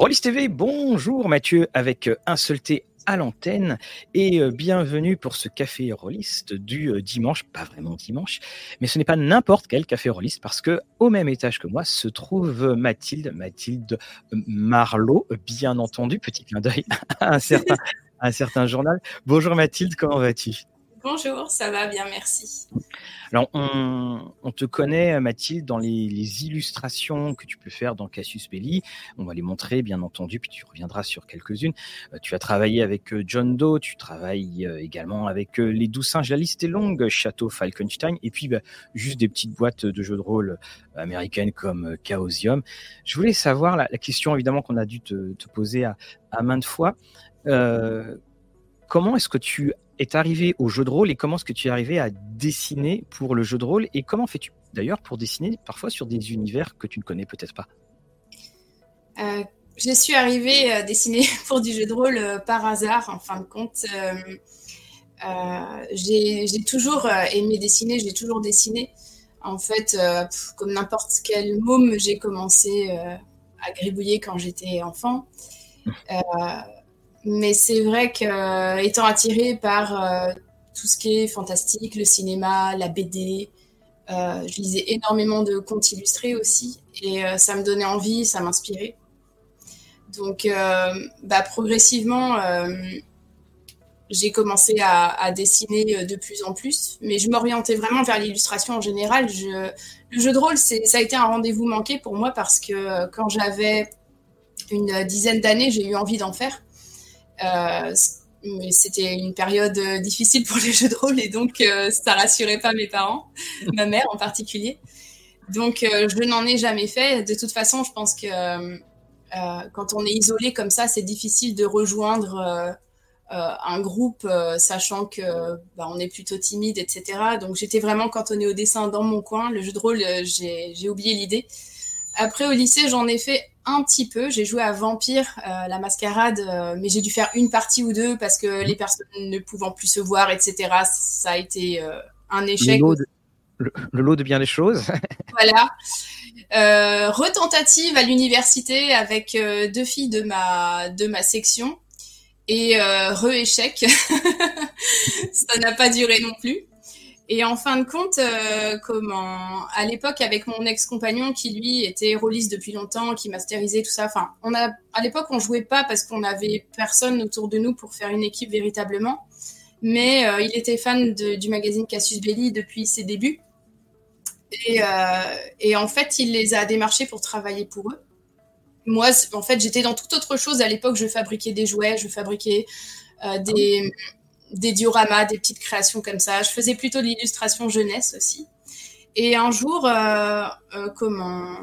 Rollis TV, bonjour Mathieu, avec euh, un seul à l'antenne. Et euh, bienvenue pour ce café rolliste du euh, dimanche, pas vraiment dimanche, mais ce n'est pas n'importe quel café rolliste parce que au même étage que moi se trouve Mathilde, Mathilde Marlot, bien entendu, petit clin d'œil un certain, à un certain journal. Bonjour Mathilde, comment vas-tu? Bonjour, ça va bien, merci. Alors, on, te connaît, Mathilde, dans les, illustrations que tu peux faire dans Cassius Belli. On va les montrer, bien entendu, puis tu reviendras sur quelques-unes. Euh, tu as travaillé avec euh, John Doe, tu travailles euh, également avec Les Doux Singes. La liste est longue, Château Falkenstein, et puis bah, juste des petites boîtes de jeux de rôle américaines comme Chaosium. Je voulais savoir la, question, évidemment, qu'on a dû te, poser à maintes fois. comment est-ce que tu est arrivé au jeu de rôle et comment est-ce que tu es arrivé à dessiner pour le jeu de rôle et comment fais-tu d'ailleurs pour dessiner parfois sur des univers que tu ne connais peut-être pas? Euh, Je suis arrivée à dessiner pour du jeu de rôle euh, par hasard en fin de compte. Euh, j'ai toujours aimé dessiner, j'ai toujours dessiné. En fait, comme n'importe quel môme, j'ai commencé à gribouiller quand j'étais enfant. Mais c'est vrai que euh, étant attirée par euh, tout ce qui est fantastique, le cinéma, la BD, euh, je lisais énormément de contes illustrés aussi et ça me donnait envie, ça m'inspirait. Donc bah, progressivement, j'ai commencé à, dessiner de plus en plus, mais je m'orientais vraiment vers l'illustration en général. Le jeu de rôle, ça a été un rendez-vous manqué pour moi parce que quand j'avais une dizaine d'années, j'ai eu envie d'en faire. Euh, c'était une période euh, difficile pour les jeux de rôle et donc euh, ça rassurait pas mes parents, ma mère en particulier. Donc je n'en ai jamais fait. De toute façon, je pense que quand on est isolé comme ça, c'est difficile de rejoindre un groupe, sachant que bah, on est plutôt timide, etc. Donc j'étais vraiment cantonnée au dessin dans mon coin. Le jeu de rôle, j'ai oublié l'idée. Après, au lycée, j'en ai fait un petit peu. J'ai joué à Vampire, euh, la mascarade, euh, mais j'ai dû faire une partie ou deux parce que les personnes ne pouvant plus se voir, etc. Ça a été euh, un échec. Le lot, de, bien des choses. voilà. retentative à l'université avec deux filles de ma, de ma section et re-échec. Ça n'a pas duré non plus. Et en fin de compte, euh, à l'époque, avec mon ex-compagnon qui lui était rôliste depuis longtemps, qui masterisait tout ça. Enfin, on a, à l'époque, on jouait pas parce qu'on avait personne autour de nous pour faire une équipe véritablement. Mais euh, il était fan du magazine Cassius Belli depuis ses débuts. Et, euh, et, en fait, il les a démarchés pour travailler pour eux. Moi, en fait, j'étais dans toute autre chose. À l'époque, je fabriquais des jouets, je fabriquais des, des dioramas, des petites créations comme ça. Je faisais plutôt de l'illustration jeunesse aussi. Et un jour, euh, euh, comment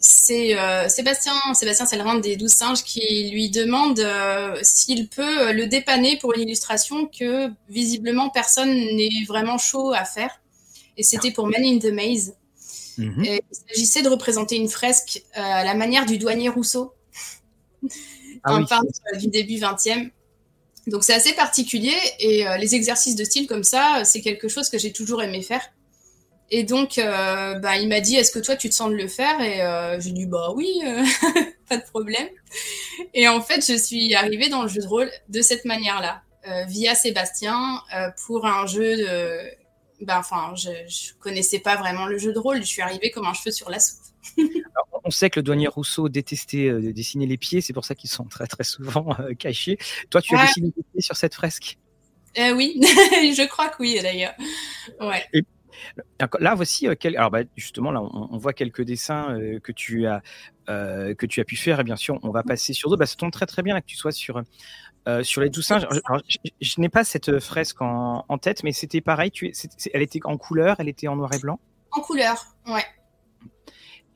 c'est euh, Sébastien, Sébastien Sellerin des Douze Singes qui lui demande s'il peut le dépanner pour une illustration que visiblement personne n'est vraiment chaud à faire. Et c'était pour Man in the Maze. Mhm. il s'agissait de représenter une fresque à la manière du douanier Rousseau, ah un peintre du début 20e. Donc c'est assez particulier et euh, les exercices de style comme ça, c'est quelque chose que j'ai toujours aimé faire. Et donc, euh, bah, il m'a dit, est-ce que toi, tu te sens de le faire? Et euh, j'ai dit, bah oui, pas de problème. Et en fait, je suis arrivée dans le jeu de rôle de cette manière-là, via Sébastien, pour un jeu de... Ben, enfin, je, je connaissais pas vraiment le jeu de rôle, je suis arrivée comme un cheveu sur la soupe. On sait que le douanier Rousseau détestait euh, dessiner les pieds, c'est pour ça qu'ils sont très très souvent euh, cachés. Toi, tu as dessiné les pieds sur cette fresque? Euh, Oui, je crois que oui d'ailleurs. Ouais. là, voici alors bah, justement là, on, voit quelques dessins que tu as que tu as pu faire et bien sûr, on va passer sur d'autres. Bah, ça tombe très très bien que tu sois sur sur les douze singes. je, n'ai pas cette fresque en, tête, mais c'était pareil. Tu, elle était en couleur, elle était en noir et blanc? En couleur, ouais.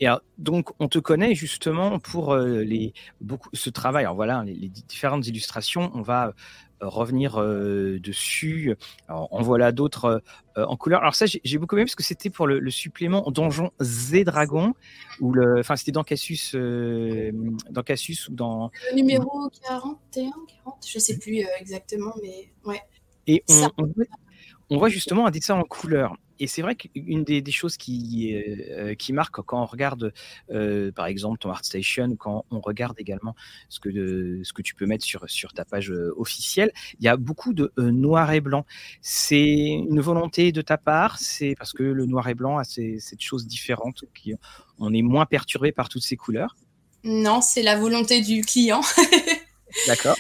Et donc, on te connaît justement pour euh, les, beaucoup, ce travail. Alors voilà, les, différentes illustrations, on va euh, revenir euh, dessus. Alors, en voilà d'autres en couleur. Alors ça, j'ai beaucoup aimé parce que c'était pour le, supplément Donjon Z Dragon, ou le, enfin c'était dans Cassius, dans Cassius ou dans... Le numéro 41, 40, je sais plus exactement, mais ouais. Et on, on, voit justement un dessin en couleur. Et c'est vrai qu'une des, des, choses qui, euh, qui marque quand on regarde, euh, par exemple, ton ArtStation, quand on regarde également ce que, ce que tu peux mettre sur, sur ta page officielle, il y a beaucoup de noir et blanc. C'est une volonté de ta part, c'est parce que le noir et blanc a ces, cette chose différente, qui, on est moins perturbé par toutes ces couleurs? Non, c'est la volonté du client. D'accord.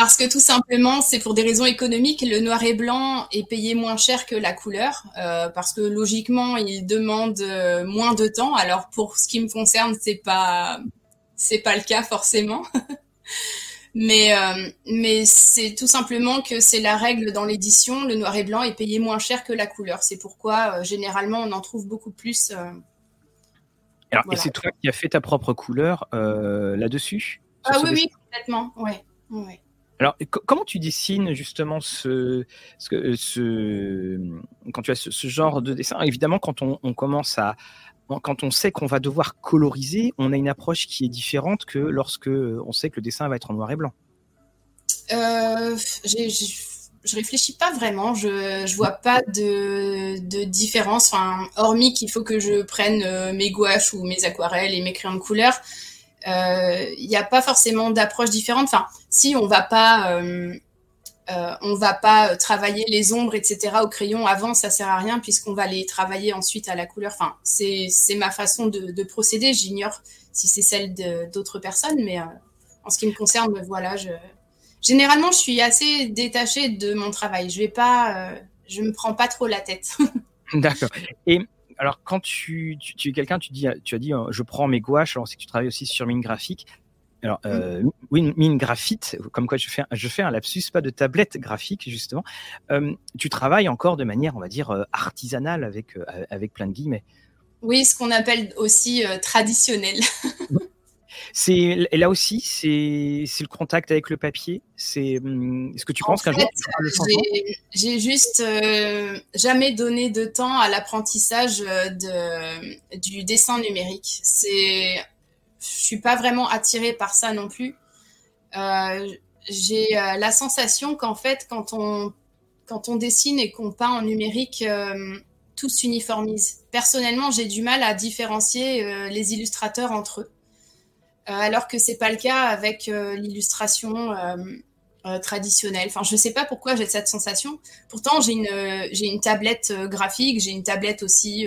Parce que tout simplement, c'est pour des raisons économiques, le noir et blanc est payé moins cher que la couleur, euh, parce que logiquement, il demande euh, moins de temps. Alors pour ce qui me concerne, c'est pas c'est pas le cas forcément. mais euh, mais c'est tout simplement que c'est la règle dans l'édition, le noir et blanc est payé moins cher que la couleur. C'est pourquoi généralement on en trouve beaucoup plus. Alors, Et c'est toi qui as fait ta propre couleur là-dessus? Ah oui, oui, complètement. Ouais, ouais. Alors, comment tu dessines justement ce, ce quand tu as ce, genre de dessin? Évidemment, quand on, commence à, quand on sait qu'on va devoir coloriser, on a une approche qui est différente que lorsque on sait que le dessin va être en noir et blanc. Euh, je réfléchis pas vraiment. Je, je vois pas de, différence. Hormis qu'il faut que je prenne euh, mes gouaches ou mes aquarelles et mes crayons de couleur il euh, n'y a pas forcément d'approche différente. Enfin, si on va pas, euh, euh, on va pas travailler les ombres, etc. au crayon avant, ça sert à rien puisqu'on va les travailler ensuite à la couleur. Enfin, c'est ma façon de, de procéder. J'ignore si c'est celle d'autres personnes, mais en ce qui me concerne, voilà, généralement, je suis assez détachée de mon travail. Je je me prends pas trop la tête. D'accord. Et alors, quand tu, es quelqu'un, tu, dis, tu as dit, euh, je prends mes gouaches, alors c'est que tu travailles aussi sur mine graphique. Alors, euh, oui, mine graphite, comme quoi je fais, je fais un lapsus, pas de tablette graphique, justement. Euh, tu travailles encore de manière, on va dire, artisanale, avec, avec plein de guillemets. Oui, ce qu'on appelle aussi traditionnel. C'est là aussi, c'est le contact avec le papier. C'est hum, ce que tu penses qu'un jour J'ai juste euh, jamais donné de temps à l'apprentissage de du dessin numérique. C'est, je suis pas vraiment attirée par ça non plus. Euh, j'ai euh, la sensation qu'en fait, quand on quand on dessine et qu'on peint en numérique, tout s'uniformise. Personnellement, j'ai du mal à différencier les illustrateurs entre eux. Euh, alors que c'est pas le cas avec euh, l'illustration euh, traditionnelle. Enfin, je sais pas pourquoi j'ai cette sensation. Pourtant, j'ai une j'ai une tablette graphique, j'ai une tablette aussi.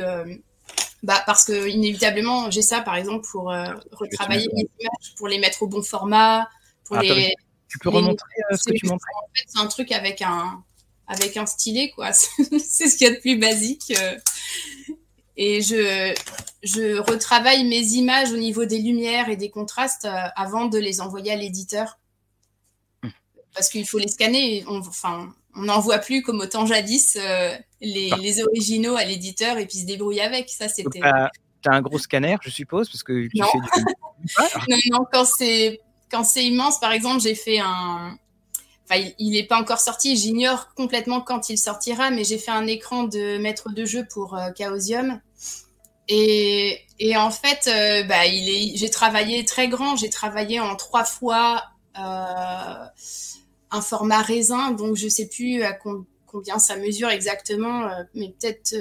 Bah, parce que inévitablement, j'ai ça, par exemple, pour retravailler mes images, pour les mettre au bon format, pour les. Tu peux remontrer ce que tu montres En fait, c'est un truc avec un avec un stylet, quoi. c'est ce qu'il y a de plus basique. Et je, je retravaille mes images au niveau des lumières et des contrastes euh, avant de les envoyer à l'éditeur. Hmm. Parce qu'il faut les scanner. On, enfin, on n'en voit plus comme au temps jadis euh, les, les, originaux à l'éditeur et puis se débrouiller avec. Ça, c'était. Tu as un gros scanner, je suppose, parce que tu non. fais du... non, non, quand c'est quand c'est immense, par exemple, j'ai fait un, il n'est pas encore sorti, j'ignore complètement quand il sortira, mais j'ai fait un écran de maître de jeu pour euh, Chaosium. Et, en fait, euh, bah, j'ai travaillé très grand, j'ai travaillé en trois fois euh, un format raisin, donc je ne sais plus combien ça mesure exactement, mais peut-être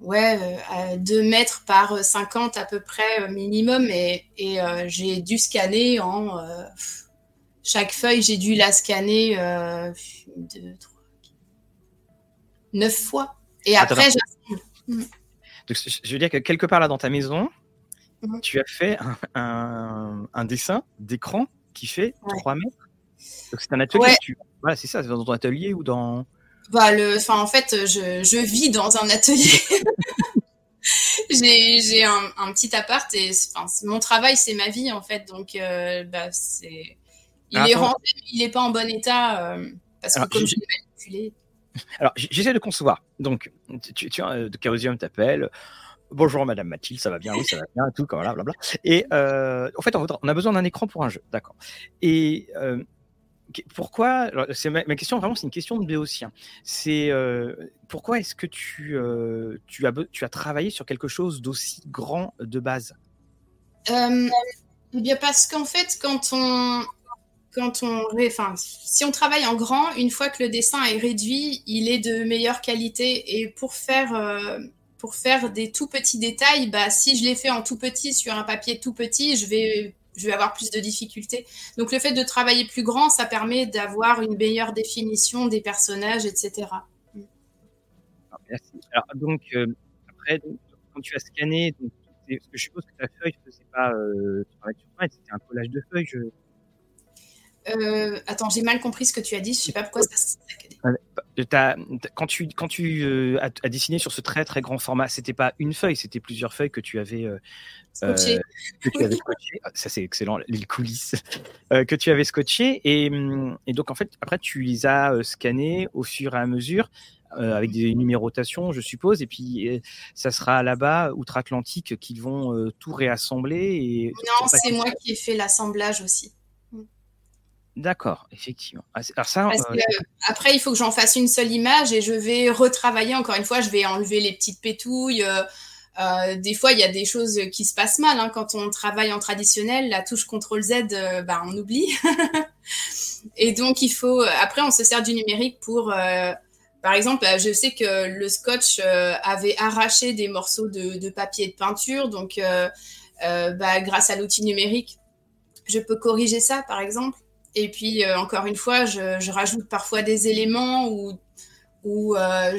ouais, 2 mètres par 50 à peu près minimum, et j'ai dû scanner en chaque feuille, j'ai dû la scanner euh, deux, trois, neuf fois. Et après, j'assemble. Mm. je veux dire que quelque part là dans ta maison, mm-hmm. tu as fait un, dessin d'écran qui fait 3 mètres. Donc c'est un atelier. Voilà, c'est ça, c'est dans ton atelier ou dans. Bah, le... enfin, en fait, je, je vis dans un atelier. j'ai un, un, petit appart et enfin, mon travail, c'est ma vie en fait. Donc, euh, bah, c'est il est il n'est pas en bon état euh, parce que comme je l'ai manipulé. Alors, j'essaie de concevoir. Donc, tu, tu de Chaosium t'appelle. Bonjour Madame Mathilde, ça va bien, oui, ça va bien, tout, comme bla Et euh, en fait, on, a besoin d'un écran pour un jeu, d'accord. Et euh, pourquoi C'est ma, question vraiment, c'est une question de béotien. C'est pourquoi est-ce que tu, tu, as, tu as travaillé sur quelque chose d'aussi grand de base? Eh bien, parce qu'en fait, quand on quand on, enfin, si on travaille en grand, une fois que le dessin est réduit, il est de meilleure qualité. Et pour faire, euh, pour faire des tout petits détails, bah, si je les fais en tout petit sur un papier tout petit, je vais, je vais avoir plus de difficultés. Donc le fait de travailler plus grand, ça permet d'avoir une meilleure définition des personnages, etc. Ah, merci. Donc euh, après, quand tu as scanné, donc, que je suppose que ta feuille, c'est pas, euh, c'était un collage de feuilles. Euh, attends, j'ai mal compris ce que tu as dit. Je sais pas pourquoi ça. quand tu, quand tu euh, as, dessiné sur ce très très grand format, c'était pas une feuille, c'était plusieurs feuilles que tu avais euh, scotché. que tu avais scotché. Ah, ça c'est excellent, les coulisses que tu avais scotché et, et, donc en fait après tu les as scannés au fur et à mesure. avec des numérotations, je suppose, et puis ça sera là-bas, outre-Atlantique, qu'ils vont tout réassembler. Et... Non, c'est moi qui ai fait l'assemblage aussi. D'accord, effectivement. Ah, alors ça, euh, après, il faut que j'en fasse une seule image et je vais retravailler encore une fois. Je vais enlever les petites pétouilles. Euh, euh, des fois, il y a des choses qui se passent mal hein. quand on travaille en traditionnel. La touche CTRL Z, bah, on oublie. et donc, il faut. Après, on se sert du numérique pour. par exemple, je sais que le scotch avait arraché des morceaux de, papier et de peinture. Donc, bah, grâce à l'outil numérique, je peux corriger ça, par exemple. Et puis, euh, encore une fois, je, rajoute parfois des éléments ou, euh,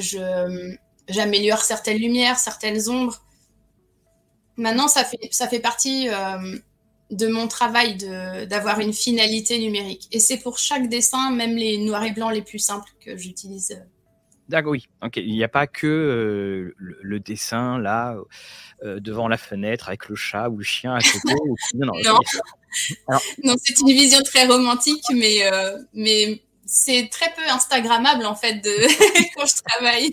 j'améliore certaines lumières, certaines ombres. Maintenant, ça fait, ça fait partie euh, de mon travail d'avoir une finalité numérique. Et c'est pour chaque dessin, même les noirs et blancs les plus simples, que j'utilise. D'accord, oui. Il n'y a pas que le, dessin là devant la fenêtre avec le chat ou le chien à côté. non, non. non, c'est une vision très romantique, mais, euh, mais c'est très peu Instagrammable en fait de... quand je travaille.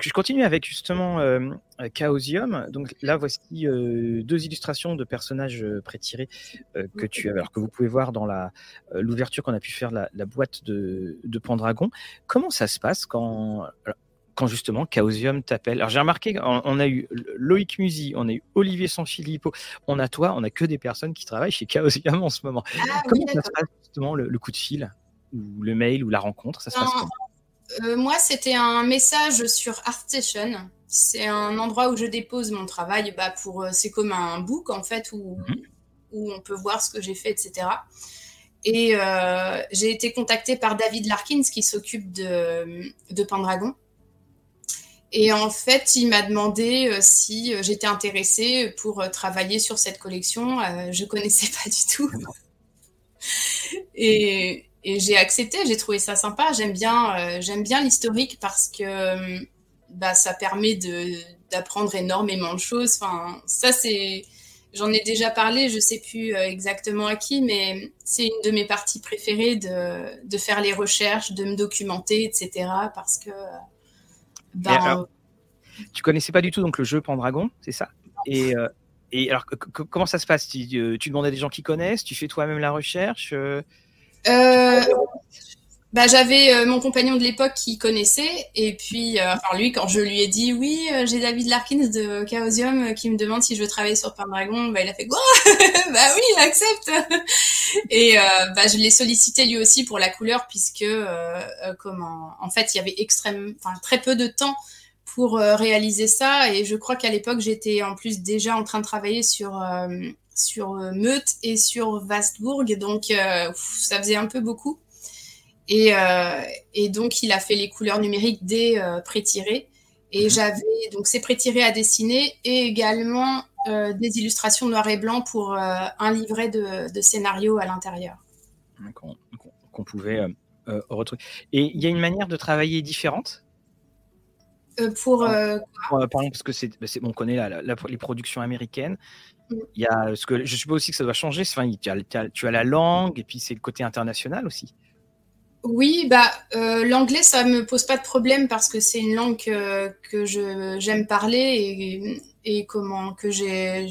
Je, continue avec justement euh, Chaosium. Donc là, voici euh, deux illustrations de personnages pré-tirés que tu alors que vous pouvez voir dans la l'ouverture qu'on a pu faire la, la boîte de, de Pendragon. Comment ça se passe quand quand justement Chaosium t'appelle? Alors j'ai remarqué, on, a eu Loïc Musi, on a eu Olivier Sanfilippo, on a toi, on a que des personnes qui travaillent chez Chaosium en ce moment. Ah comment ça se passe justement le, coup de fil? Ou le mail ou la rencontre Ça se passe euh, Moi, c'était un message sur ArtStation. C'est un endroit où je dépose mon travail. Bah, pour, euh, c'est comme un book en fait où, mhm. où on peut voir ce que j'ai fait, etc. Et euh, j'ai été contactée par David Larkins qui s'occupe de, de Pendragon et en fait, il m'a demandé euh, si euh, j'étais intéressée pour euh, travailler sur cette collection. je connaissais pas du tout. et, j'ai accepté, j'ai trouvé ça sympa. J'aime bien, j'aime bien l'historique parce que bah, ça permet d'apprendre énormément de choses. Enfin, ça, c'est. J'en ai déjà parlé, je sais plus exactement à qui, mais c'est une de mes parties préférées de, de faire les recherches, de me documenter, etc. Parce que ben, tu connaissais pas du tout donc le jeu Pendragon, c'est ça? Et, euh, et alors, comment ça se passe? Tu, euh, tu, demandes à des gens qui connaissent Tu fais toi-même la recherche euh? Bah, J'avais mon compagnon de l'époque qui connaissait. Et puis, enfin, lui, quand je lui ai dit oui, j'ai David Larkins de Chaosium qui me demande si je veux travailler sur Pendragon, bah, il a fait Bah oui, il accepte Et bah, je l'ai sollicité lui aussi pour la couleur, puisque, comment, en fait, il y avait extrême, très peu de temps pour euh, réaliser ça. Et je crois qu'à l'époque, j'étais en plus déjà en train de travailler sur, euh, sur euh, Meute et sur Vastbourg. Donc, ça faisait un peu beaucoup. Et, et, donc, il a fait les couleurs numériques des pré-tirés. Et mhm. j'avais donc ces pré-tirés à dessiner et également des illustrations noir et blanc pour un livret de, de scénario à l'intérieur. Qu'on pouvait retrouver. Et il y a une manière de travailler différente? Euh, pour, euh, par exemple, parce que c'est, bah, on connaît la, les productions américaines. Il y a ce que je suppose aussi que ça doit changer. Enfin, tu, as, la langue et puis c'est le côté international aussi. Oui, bah euh, l'anglais ça me pose pas de problème parce que c'est une langue que, je j'aime parler et, comment que j'ai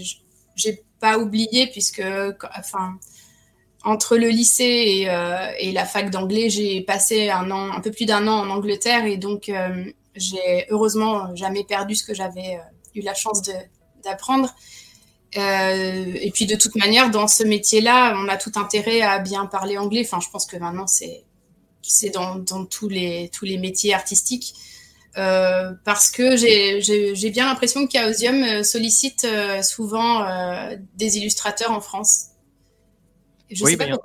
j'ai pas oublié puisque enfin entre le lycée et, et la fac d'anglais j'ai passé un peu plus d'un an en Angleterre et donc j'ai heureusement jamais perdu ce que j'avais euh, eu la chance d'apprendre. Et puis de toute manière, dans ce métier-là, on a tout intérêt à bien parler anglais. Enfin, je pense que maintenant, c'est c'est dans, dans, tous, les, tous les métiers artistiques. Euh, parce que j'ai bien l'impression que Chaosium euh, sollicite euh, souvent euh, des illustrateurs en France. Je oui, sais pas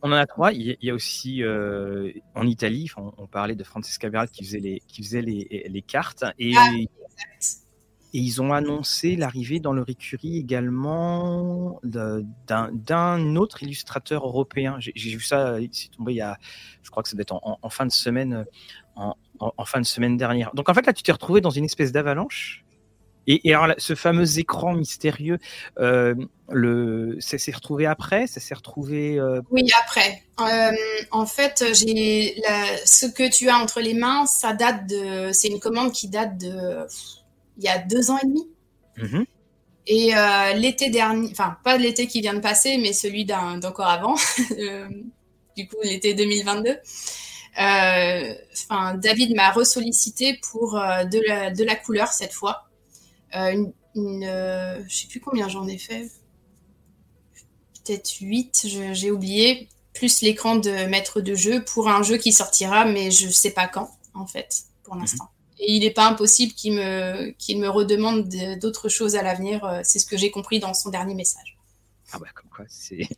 on en a trois. Il y a aussi euh, en Italie, on, on, parlait de Francesca Beral qui faisait les, qui faisait les, les cartes. Et, ah, et ils ont annoncé l'arrivée dans leur écurie également d'un autre illustrateur européen. J'ai vu ça, il y a, je crois que ça doit être en, fin de semaine, en, fin de semaine dernière. Donc en fait là, tu t'es retrouvé dans une espèce d'avalanche. Et, alors ce fameux écran mystérieux, euh, ça s'est retrouvé après, ça s'est retrouvé. Euh... Oui, après. Euh, en fait, j'ai ce que tu as entre les mains, ça date de, c'est une commande qui date de il y a deux ans et demi. Mhm. Et euh, l'été dernier, enfin pas l'été qui vient de passer, mais celui d'encore avant, euh, du coup l'été 2022, euh, enfin David m'a ressollicité pour de la, de, la, couleur cette fois. une, une je sais plus combien j'en ai fait, peut-être 8, j'ai oublié, plus l'écran de maître de jeu pour un jeu qui sortira, mais je sais pas quand en fait pour mhm. l'instant. Et il n'est pas impossible qu'il me, qu'il me redemande d'autres choses à l'avenir. Euh, c'est ce que j'ai compris dans son dernier message. Ah bah comme quoi, c'est...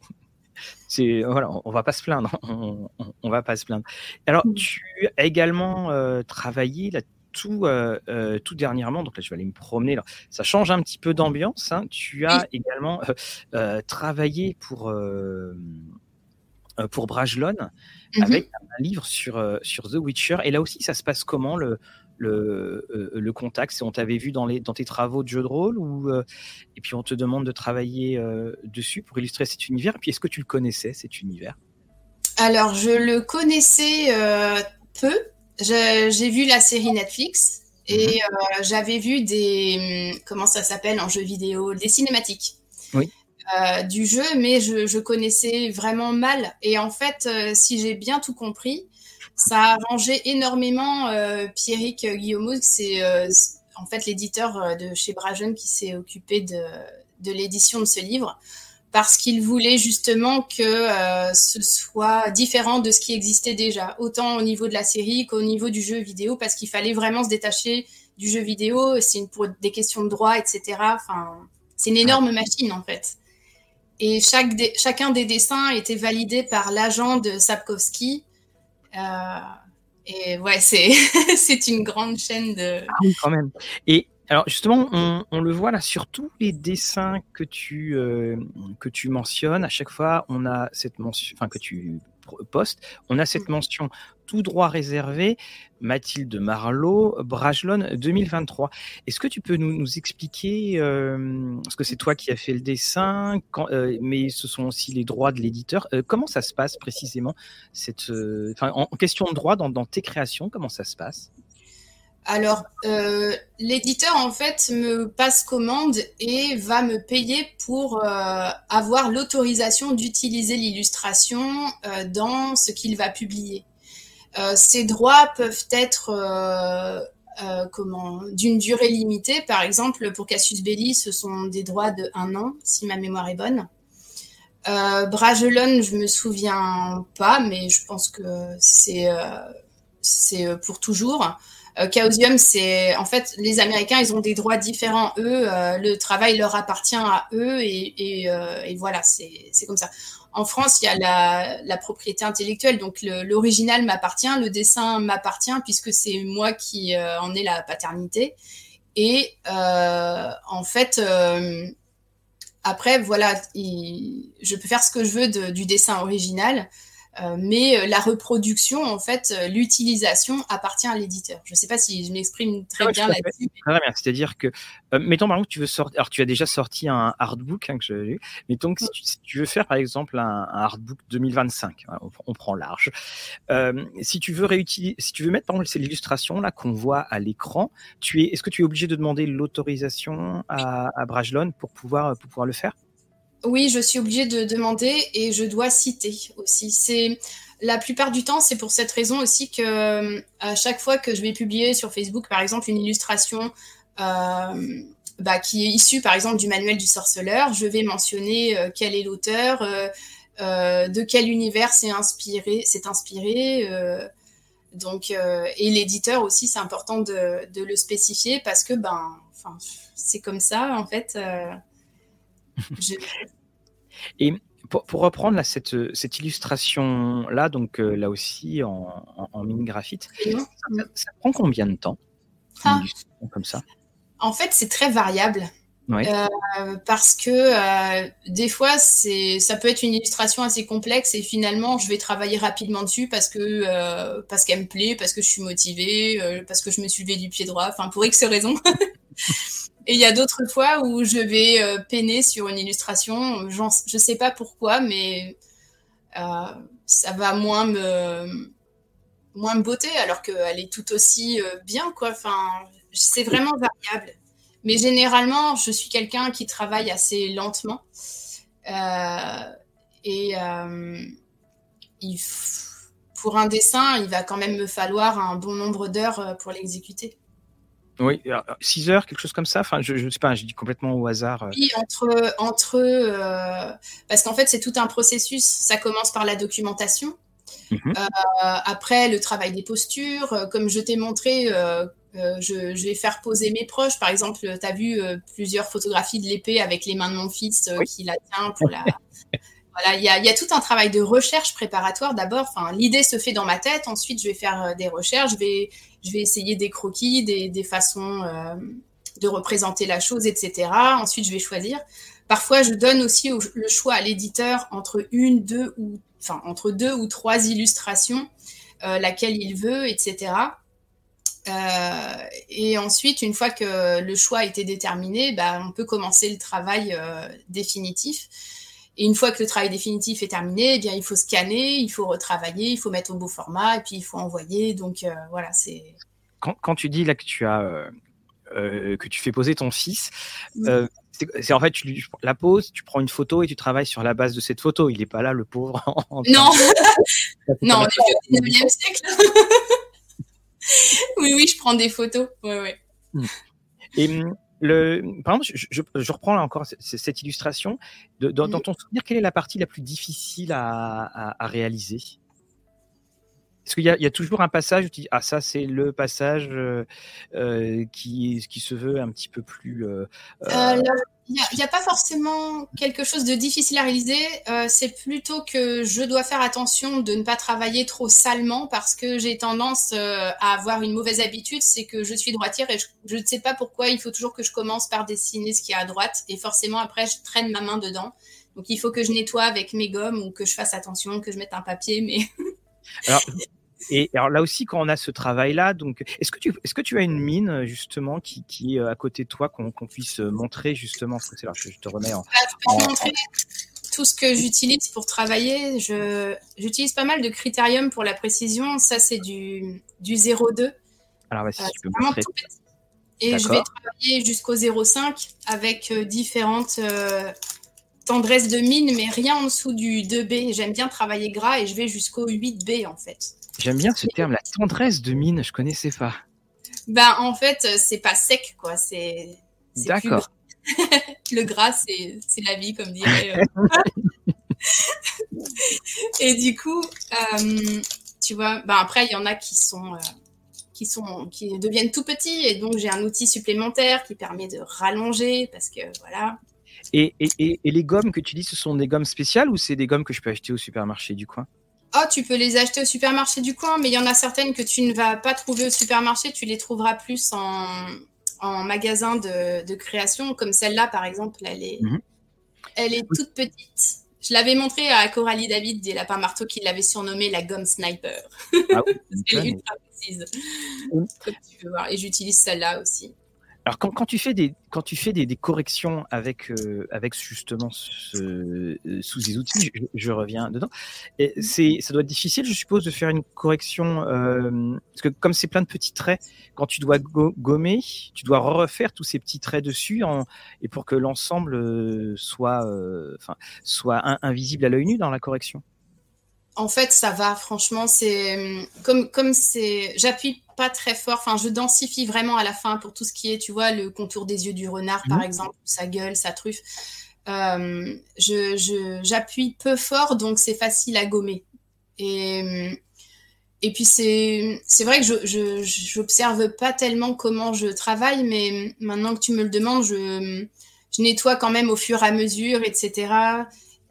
c'est voilà, on va pas se plaindre, on, on, va pas se plaindre. Alors, mm. tu as également euh, travaillé là tout, euh, tout dernièrement, donc là je vais aller me promener. Là. Ça change un petit peu d'ambiance. Hein. Tu as également travaillé pour pour Brajlon mm-hmm. avec un livre sur sur The Witcher. Et là aussi, ça se passe comment le le, euh, le contact On t'avait vu dans, les, dans tes travaux de jeu de rôle ou, euh, et puis on te demande de travailler euh, dessus pour illustrer cet univers. Et puis est-ce que tu le connaissais, cet univers? Alors, je le connaissais peu. J'ai vu la série Netflix et mhm. j'avais vu des. Hum, comment ça s'appelle en jeu vidéo Des cinématiques. Oui. du jeu, mais je, je, connaissais vraiment mal. Et en fait, si j'ai bien tout compris, ça a arrangé énormément euh, Pierrick Guillaume, c'est euh, en fait l'éditeur euh, de chez Brajeune qui s'est occupé de, de l'édition de ce livre, parce qu'il voulait justement que euh, ce soit différent de ce qui existait déjà, autant au niveau de la série qu'au niveau du jeu vidéo, parce qu'il fallait vraiment se détacher du jeu vidéo, c'est pour des questions de droit, etc. Enfin, c'est une énorme machine en fait. Et chaque chacun des dessins était validé par l'agent de Sapkowski, euh, et ouais, c'est c'est une grande chaîne de. Ah oui, quand même. Et alors justement, on, on, le voit là sur tous les dessins que tu euh, que tu mentionnes. À chaque fois, on a cette mention, enfin que tu poste, on a cette mm. mention tout droit réservé, Mathilde Marlowe, Brajlon 2023. Est-ce que tu peux nous, nous expliquer, euh, parce que c'est toi qui as fait le dessin, quand, euh, mais ce sont aussi les droits de l'éditeur, euh, comment ça se passe précisément cette, en, en, question de droit dans, dans tes créations, comment ça se passe? Alors, euh, l'éditeur, en fait, me passe commande et va me payer pour euh, avoir l'autorisation d'utiliser l'illustration euh, dans ce qu'il va publier. Ces droits peuvent être d'une durée limitée. Par exemple, pour Cassius Belli, ce sont des droits de un an, si ma mémoire est bonne. Bragelonne, je me souviens pas, mais je pense que c'est pour toujours. Euh, Chaosium, c'est en fait les Américains, ils ont des droits différents. Eux, euh, le travail leur appartient à eux et, euh, voilà, c'est comme ça. En France, il y a la, propriété intellectuelle, donc l'original m'appartient, le dessin m'appartient puisque c'est moi qui euh, en ai la paternité. Et en fait, après, voilà, il, je peux faire ce que je veux du dessin original. Euh, mais euh, la reproduction, en fait, euh, l'utilisation appartient à l'éditeur. Je ne sais pas si je m'exprime très bien là-dessus. Très bien. C'est-à-dire que, mettons par exemple, tu veux sortir. Alors, tu as déjà sorti un artbook hein, que j'ai lu. Mettons que si tu, veux faire, par exemple, un, un artbook 2025, hein, on, prend large. si tu veux réutiliser, si tu veux mettre par exemple c'est l'illustration là qu'on voit à l'écran, tu es, est-ce que tu es obligé de demander l'autorisation à, à Brajlon pour pouvoir pour pouvoir le faire? Oui, je suis obligée de demander et je dois citer aussi. C'est la plupart du temps, c'est pour cette raison aussi que à chaque fois que je vais publier sur Facebook, par exemple, une illustration euh, bah, qui est issu par exemple du manuel du sorceleur. Je vais mentionner quel est l'auteur, de quel univers c'est inspiré, inspiré. donc, et l'éditeur aussi, c'est important de, de, le spécifier parce que ben, c'est comme ça en fait. Je... Et pour, reprendre cette, cette illustration-là, donc euh, là aussi en, mini graphite, ça, prend combien de temps ah. comme ça? En fait, c'est très variable. Euh, parce que euh, des fois, c'est, ça peut être une illustration assez complexe et finalement, je vais travailler rapidement dessus parce que parce qu'elle me plaît, parce que je suis motivée, parce que je me suis levée du pied droit, enfin pour X raisons. Et il y a d'autres fois où je vais euh, peiner sur une illustration. Je ne sais pas pourquoi, mais euh, ça va moins me, moins me botter alors qu'elle est tout aussi euh, bien. Quoi. Enfin, c'est vraiment variable. Mais généralement, je suis quelqu'un qui travaille assez lentement. et pour un dessin, il va quand même me falloir un bon nombre d'heures pour l'exécuter. Oui, 6 heures, quelque chose comme ça? Enfin, je ne sais pas, je dis complètement au hasard. Euh. Oui, entre, entre euh, parce qu'en fait, c'est tout un processus. Ça commence par la documentation. Mhm. Euh, après, le travail des postures. Comme je t'ai montré, je, vais faire poser mes proches. Par exemple, tu as vu plusieurs photographies de l'épée avec les mains de mon fils qui la tient pour la. Il y a, tout un travail de recherche préparatoire d'abord. L'idée se fait dans ma tête. Ensuite, je vais faire des recherches. Je vais essayer des croquis, des, façons euh, de représenter la chose, etc. Ensuite, je vais choisir. Parfois, je donne aussi le choix à l'éditeur entre une, deux ou entre deux ou trois illustrations, euh, laquelle il veut, etc. Euh, et ensuite, une fois que le choix a été déterminé, bah, on peut commencer le travail définitif. Et une fois que le travail définitif est terminé, eh bien, il faut scanner, il faut retravailler, il faut mettre au beau format et puis il faut envoyer. Donc euh, voilà, c'est. Quand, quand, tu dis là que tu as euh, euh, que tu fais poser ton fils, c'est en fait tu, la pose, tu prends une photo et tu travailles sur la base de cette photo. Il n'est pas là, le pauvre. non, non, on est au 19e siècle. oui, oui, je prends des photos. Ouais, ouais. Hmm. Et hum, le, par exemple, je, reprends là encore cette illustration. dans, ton souvenir, quelle est la partie la plus difficile à, réaliser? Est-ce qu'il y, a toujours un passage où tu dis Ah, ça, c'est le passage euh, euh, qui, qui se veut un petit peu plus. Euh, il n'y a, pas forcément quelque chose de difficile à réaliser. Euh, c'est plutôt que je dois faire attention de ne pas travailler trop salement parce que j'ai tendance euh, à avoir une mauvaise habitude, c'est que je suis droitière et je, ne sais pas pourquoi il faut toujours que je commence par dessiner ce qui est à droite et forcément après je traîne ma main dedans. Donc il faut que je nettoie avec mes gommes ou que je fasse attention, que je mette un papier, mais. Alors, et alors là aussi, quand on a ce travail-là, donc est-ce que tu est-ce que tu as une mine justement qui, qui est euh, à côté de toi qu'on puisse euh, montrer justement? Parce que c'est là que je te remets en. Bah, tout ce que j'utilise pour travailler. Je j'utilise pas mal de critérium pour la précision. Ça c'est du du 0,2. Alors vas-y, euh, tu peux montrer. Et je vais travailler jusqu'au 0,5 avec différentes tendresses de mine, mais rien en dessous du 2B. J'aime bien travailler gras et je vais jusqu'au 8B en fait. J'aime bien ce terme, la tendresse de mine, je connaissais pas. Ben, en fait, euh, c'est pas sec, quoi. C'est. D'accord. le gras, c'est la vie, comme dirait. Euh. Et du coup, euh, tu vois, ben après, il y en a qui sont. qui, sont, qui deviennent tout petits et donc j'ai un outil supplémentaire qui permet de rallonger parce que voilà. Et, et, et, et les gommes que tu dis, ce sont des gommes spéciales ou c'est des gommes que je peux acheter au supermarché du coin? Oh, tu peux les acheter au supermarché du coin, mais il y en a certaines que tu ne vas pas trouver au supermarché, tu les trouveras plus en, magasin de, création, comme celle-là par exemple, elle est, mhm. elle est toute petite. Je l'avais montré à Coralie David des Lapins Marteaux qui l'avait surnommée la gomme sniper. Ah est ultra précise. Comme tu veux voir. Et j'utilise celle-là aussi. Alors quand, quand, tu fais des quand tu fais des, des corrections avec euh, avec justement ce, euh, sous des outils, je, reviens dedans. Et c'est ça doit être difficile, je suppose, de faire une correction euh, parce que comme c'est plein de petits traits, quand tu dois gommer, tu dois refaire tous ces petits traits dessus en, et pour que l'ensemble soit enfin soit invisible à l'œil nu dans la correction. En fait, ça va. Franchement, c'est comme comme c'est j'appuie pas très fort. Enfin, je densifie vraiment à la fin pour tout ce qui est, tu vois, le contour des yeux du renard, par mhm. exemple, sa gueule, sa truffe. Euh, je, j'appuie peu fort, donc c'est facile à gommer. Et, et puis c'est, vrai que je, j'observe pas tellement comment je travaille, mais maintenant que tu me le demandes, je, je nettoie quand même au fur et à mesure, etc.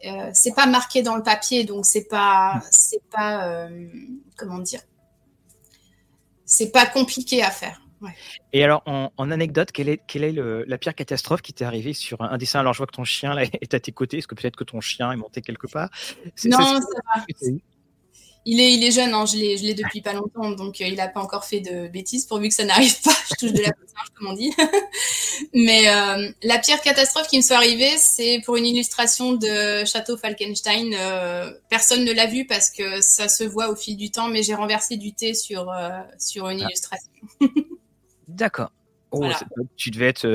Euh, c'est pas marqué dans le papier, donc c'est pas, c'est pas, euh, comment dire, c'est pas compliqué à faire. Et alors, en, anecdote, quelle est, quelle est la pire catastrophe qui t'est arrivée sur un, dessin? Alors, je vois que ton chien là, est à tes côtés. Est-ce que peut-être que ton chien est monté quelque part? Non, ça va. Il est, il est jeune, hein, je l'ai depuis pas longtemps, donc euh, il n'a pas encore fait de bêtises, pourvu que ça n'arrive pas. Je touche de la poussière, comme on dit. Mais euh, la pire catastrophe qui me soit arrivée, c'est pour une illustration de Château Falkenstein. Euh, personne ne l'a vu parce que ça se voit au fil du temps, mais j'ai renversé du thé sur, sur une ah. illustration. D'accord. Oh, tu devais être.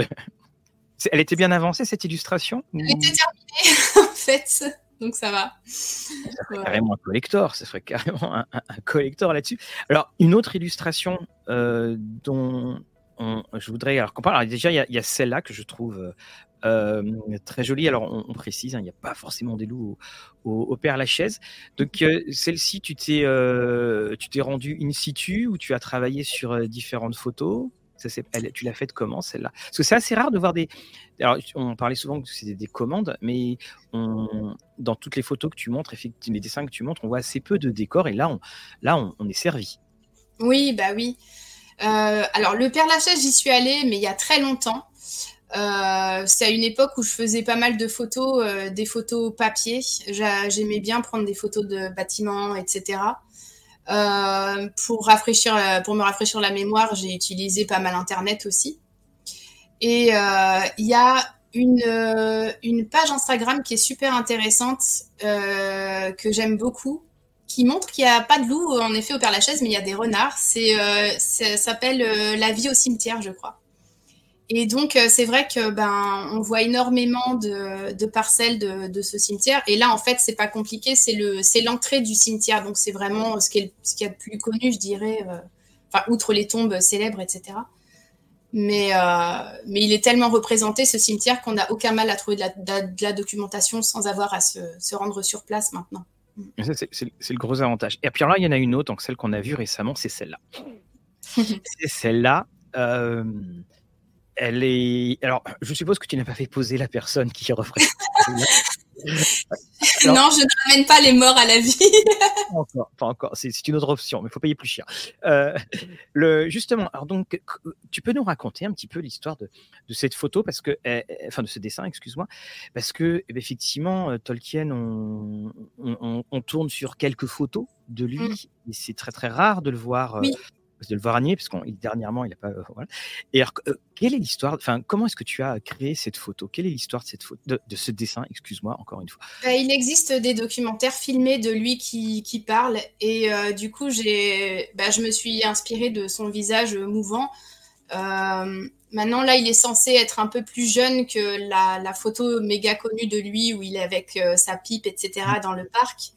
Elle était bien avancée cette illustration Elle était terminée, en fait donc ça va. Ça ferait carrément un collector, ça ferait carrément un, collector là-dessus. Alors, une autre illustration euh, dont je voudrais alors qu'on parle. Alors, déjà, il y a, celle-là que je trouve euh, très jolie. Alors, on, précise, hein, il n'y a pas forcément des loups au, Père Lachaise. Donc, euh, celle-ci, tu t'es tu t'es rendu in situ ou tu as travaillé sur différentes photos? Tu l'as faite comment celle-là? Parce que c'est assez rare de voir des. Alors, on parlait souvent que c'était des commandes, mais dans toutes les photos que tu montres, effectivement, les dessins que tu montres, on voit assez peu de décors et là, on, là, on, est servi. Oui, bah oui. Euh, alors, le Père Lachaise, j'y suis allée, mais il y a très longtemps. Euh, c'est à une époque où je faisais pas mal de photos, euh, des photos papier. J'aimais bien prendre des photos de bâtiments, etc. Euh, pour, rafraîchir, euh, pour me rafraîchir la mémoire, j'ai utilisé pas mal Internet aussi. Et euh, il y a une, une page Instagram qui est super intéressante, que j'aime beaucoup, qui montre qu'il n'y a pas de loup, en effet, au Père Lachaise, mais il y a des renards. C'est, ça s'appelle La vie au cimetière, je crois. Et donc, euh, c'est vrai que ben, on voit énormément de, parcelles de, ce cimetière. Et là, en fait, c'est pas compliqué, c'est le, c'est l'entrée du cimetière. Donc, c'est vraiment ce qui est, ce qui est le plus connu, je dirais. Euh, enfin, outre les tombes célèbres, etc. Mais, euh, mais il est tellement représenté ce cimetière qu'on n'a aucun mal à trouver de la, documentation sans avoir à se, rendre sur place maintenant. C'est le gros avantage. Et puis là, il y en a une autre, donc celle qu'on a vue récemment, c'est celle-là. c'est celle-là elle est. Alors, je suppose que tu n'as pas fait poser la personne qui représente. non, je ne ramène pas les morts à la vie. pas encore, pas encore. C'est une autre option, mais il faut payer plus cher. Euh, le, justement, alors donc, tu peux nous raconter un petit peu l'histoire de, de, cette photo, parce que, eh, eh, enfin de ce dessin, excuse-moi, parce que eh ben, effectivement, euh, Tolkien, on, on, tourne sur quelques photos de lui, mm. et c'est très très rare de le voir. Euh, de le voir Varnier, parce qu'on dernièrement, il n'a pas. Euh, voilà. Et alors, euh, quelle est l'histoire Enfin, comment est-ce que tu as créé cette photo? Quelle est l'histoire de cette photo, de, ce dessin? Excuse-moi, encore une fois. Bah, il existe des documentaires filmés de lui qui, qui parle, et euh, du coup, j'ai, bah, je me suis inspirée de son visage mouvant. maintenant, là, il est censé être un peu plus jeune que la, la photo méga connue de lui où il est avec sa pipe, etc., mmh. dans le parc.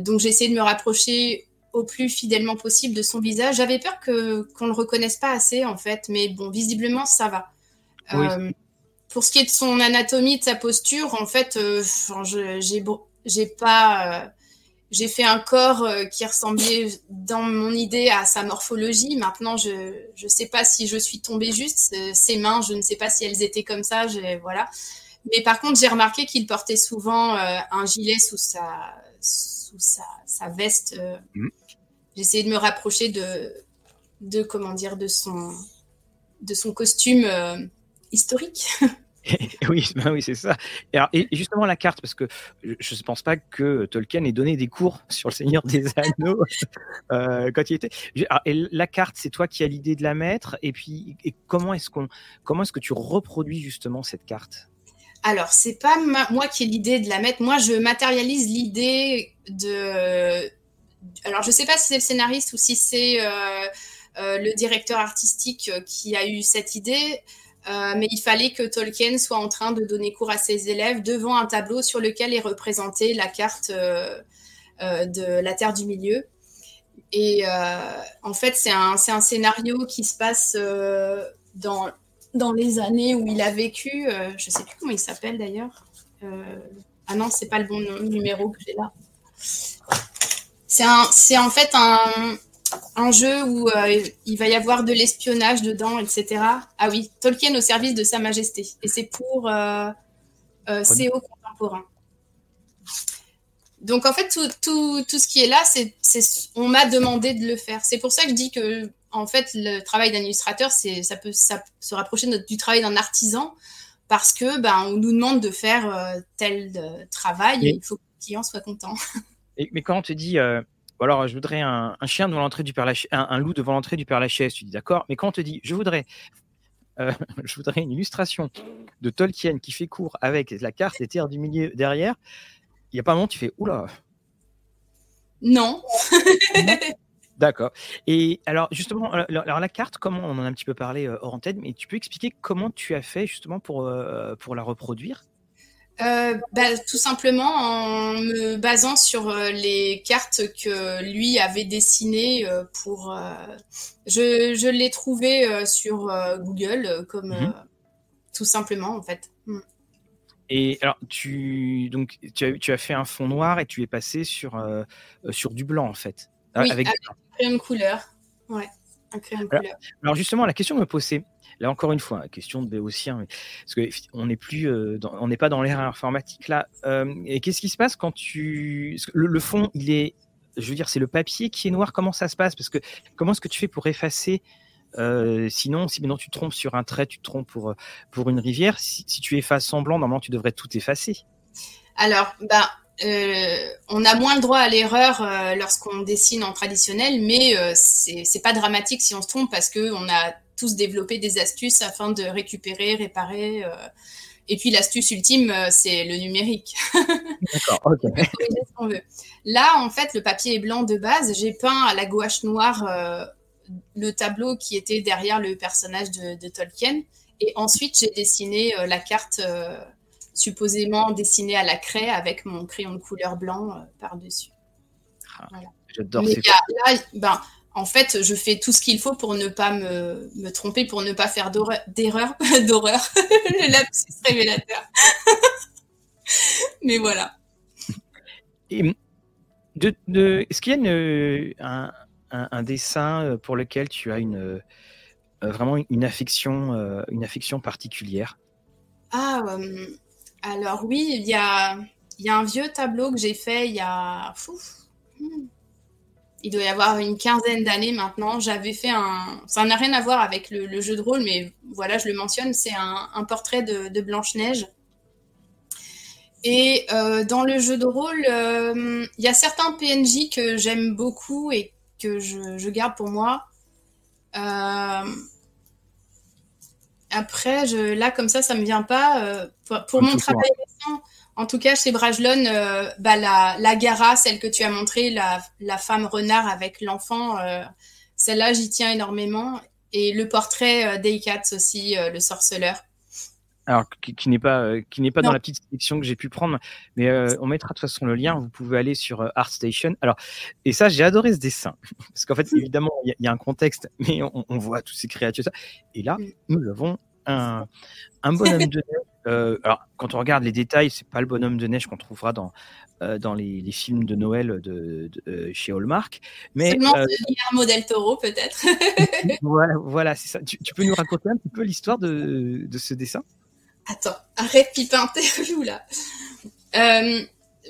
donc, j'ai essayé de me rapprocher au plus fidèlement possible de son visage. J'avais peur que qu'on le reconnaisse pas assez en fait, mais bon, visiblement ça va. Euh, pour ce qui est de son anatomie, de sa posture, en fait, euh, j'ai j'ai pas euh, j'ai fait un corps qui ressemblait dans mon idée à sa morphologie. Maintenant, je ne sais pas si je suis tombée juste. Ses mains, je ne sais pas si elles étaient comme ça. Voilà. Mais par contre, j'ai remarqué qu'il portait souvent un gilet sous sa, sous sa, veste. Mmh j'ai essayé de me rapprocher de, de comment dire, de son, de son costume euh, historique. oui, ben oui, c'est ça. Et, alors, et, justement la carte, parce que je ne pense pas que Tolkien ait donné des cours sur le Seigneur des Anneaux euh, quand il était. et la carte, c'est toi qui as l'idée de la mettre. Et puis, et comment est-ce qu'on, comment est-ce que tu reproduis justement cette carte? Alors, c'est pas moi qui ai l'idée de la mettre. Moi, je matérialise l'idée de alors je ne sais pas si c'est le scénariste ou si c'est euh, euh, le directeur artistique euh, qui a eu cette idée, mais il fallait que Tolkien soit en train de donner cours à ses élèves devant un tableau sur lequel est représentée la carte de la Terre du Milieu. Et en fait, c'est un, scénario qui se passe dans, dans les années où il a vécu. je ne sais plus comment il s'appelle d'ailleurs. ah non, c'est pas le bon numéro que j'ai là. C'est en fait un, un jeu où euh, il va y avoir de l'espionnage dedans, etc. Ah oui, Tolkien au service de Sa Majesté. Et c'est pour euh, euh CO contemporain. Donc en fait, tout, tout, tout ce qui est là, c'est, on m'a demandé de le faire. C'est pour ça que je dis que en fait, le travail d'un illustrateur, c'est, ça peut ça, se rapprocher du travail d'un artisan parce que ben, on nous demande de faire euh, tel travail et il faut que le client soit content. mais quand on te dit alors je voudrais un, chien devant l'entrée du Père Lachaise, un, loup devant l'entrée du Père Lachaise, tu dis d'accord, mais quand on te dit je voudrais, euh, je voudrais une illustration de Tolkien qui fait court avec la carte et terres du milieu derrière, il n'y a pas un moment tu fais oula. Non. D'accord. Et alors, justement, alors, la carte, comment on en a un petit peu parlé euh, hors antenne, mais tu peux expliquer comment tu as fait justement pour, euh, pour la reproduire? Euh, bah, tout simplement en me basant sur euh, les cartes que lui avait dessinées euh, pour. je je l'ai trouvé sur Google comme mhm. tout simplement en fait. Mm. Et alors tu donc tu as, tu as fait un fond noir et tu es passé sur sur du blanc en fait. Oui, avec, avec un crayon de couleur. Ouais, un crayon de couleur. Alors justement la question me posait Là, encore une fois, question de béotien, parce qu'on n'est plus, euh, on n'est pas dans l'ère informatique là. Euh, et qu'est-ce qui se passe quand tu, le, fond, il est, je veux dire, c'est le papier qui est noir. Comment ça se passe? Parce que comment est-ce que tu fais pour effacer euh, sinon, si maintenant tu te trompes sur un trait, tu te trompes pour, pour une rivière, si, tu effaces en blanc, normalement tu devrais tout effacer. Alors, bah, on a moins le droit à l'erreur lorsqu'on dessine en traditionnel, mais c'est pas dramatique si on se trompe parce que on a tous développer des astuces afin de récupérer, réparer. Euh. Et puis l'astuce ultime, euh, c'est le numérique. D'accord, ok. Là, en fait, le papier est blanc de base. J'ai peint à la gouache noire euh, le tableau qui était derrière le personnage de, Tolkien. Et ensuite, j'ai dessiné la carte supposément dessinée à la craie avec mon crayon de couleur blanc par-dessus. Ah, J'adore ces là, ben, en fait, je fais tout ce qu'il faut pour ne pas me, tromper, pour ne pas faire d'erreur, d'horreur. le lapsus révélateur. Mais voilà. Est-ce qu'il y a un, dessin pour lequel tu as une, euh, vraiment une affection, euh, une affection particulière? Ah, euh, alors oui, il y a, y a un vieux tableau que j'ai fait il y a il doit y avoir une quinzaine d'années maintenant. J'avais fait un. Ça n'a rien à voir avec le, jeu de rôle, mais voilà, je le mentionne. C'est un, portrait de, Blanche-Neige. Et euh, dans le jeu de rôle, euh, il y a certains PNJ que j'aime beaucoup et que je, garde pour moi. Euh, après, je, là, comme ça, ça ne me vient pas. pour, mon travail récent, en tout cas, chez Brajlon, euh, bah, la, Gara, celle que tu as montrée, la, femme renard avec l'enfant, euh, celle-là, j'y tiens énormément. Et le portrait euh, aussi, euh, le sorceleur. Alors, qui, n'est pas, qui n'est pas dans la petite sélection que j'ai pu prendre, mais on mettra de toute façon le lien. Vous pouvez aller sur ArtStation. Alors, et ça, j'ai adoré ce dessin parce qu'en fait, mm. évidemment, il y, a un contexte, mais on, voit toutes ces créatures. Et là, mm. nous avons un, un bonhomme de neige euh, alors, quand on regarde les détails, c'est pas le bonhomme de neige qu'on trouvera dans, euh, dans les, films de Noël de, euh, chez Hallmark. Mais, Seulement euh, Guillermo del Toro, peut-être. voilà, voilà c'est ça. Tu, peux nous raconter un petit peu l'histoire de, de, ce dessin? Attends, arrête pipe interview là.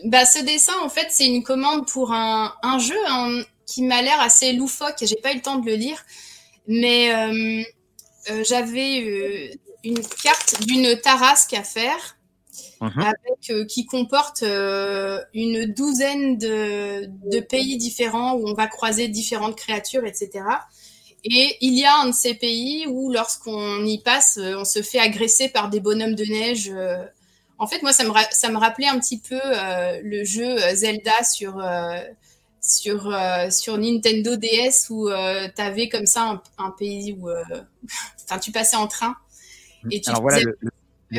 bah, ce dessin, en fait, c'est une commande pour un, un jeu hein, qui m'a l'air assez loufoque et j'ai pas eu le temps de le lire. Mais j'avais une carte d'une tarasque à faire. Mhm. Avec, euh, qui comporte euh, une douzaine de, de, pays différents où on va croiser différentes créatures, etc. Et il y a un de ces pays où, lorsqu'on y passe, euh, on se fait agresser par des bonhommes de neige. En fait, moi, ça me, ça me rappelait un petit peu le jeu Zelda sur, sur, sur Nintendo DS où tu avais comme ça un, un pays où tu passais en train alors voilà le,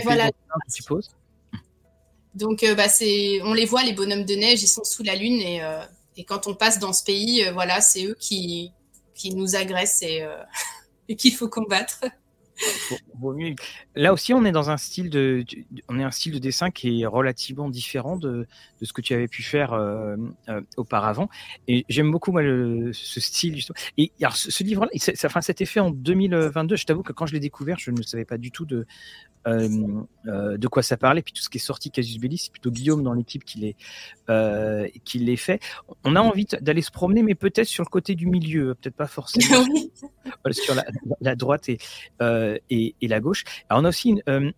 voilà. suppose. Donc, euh, bah, c'est, on les voit, les bonhommes de neige, ils sont sous la lune et, euh, et quand on passe dans ce pays, voilà, c'est eux qui, qui nous agressent et, et qu'il faut combattre. Là aussi, on est dans un style de, on est un style de dessin qui est relativement différent de, de ce que tu avais pu faire euh, euh, auparavant. Et j'aime beaucoup moi, ce style. Justement. Et alors, ce, livre-là, ça, enfin, cet effet en 2022. Je t'avoue que quand je l'ai découvert, je ne savais pas du tout de euh, de quoi ça parlait. Puis tout ce qui est sorti Casus Belli, c'est plutôt Guillaume dans l'équipe qui l'est qui l'est fait. On a envie d'aller se promener, mais peut-être sur le côté du milieu, peut-être pas forcément sur la, la droite et et, la gauche. Alors on a aussi euh,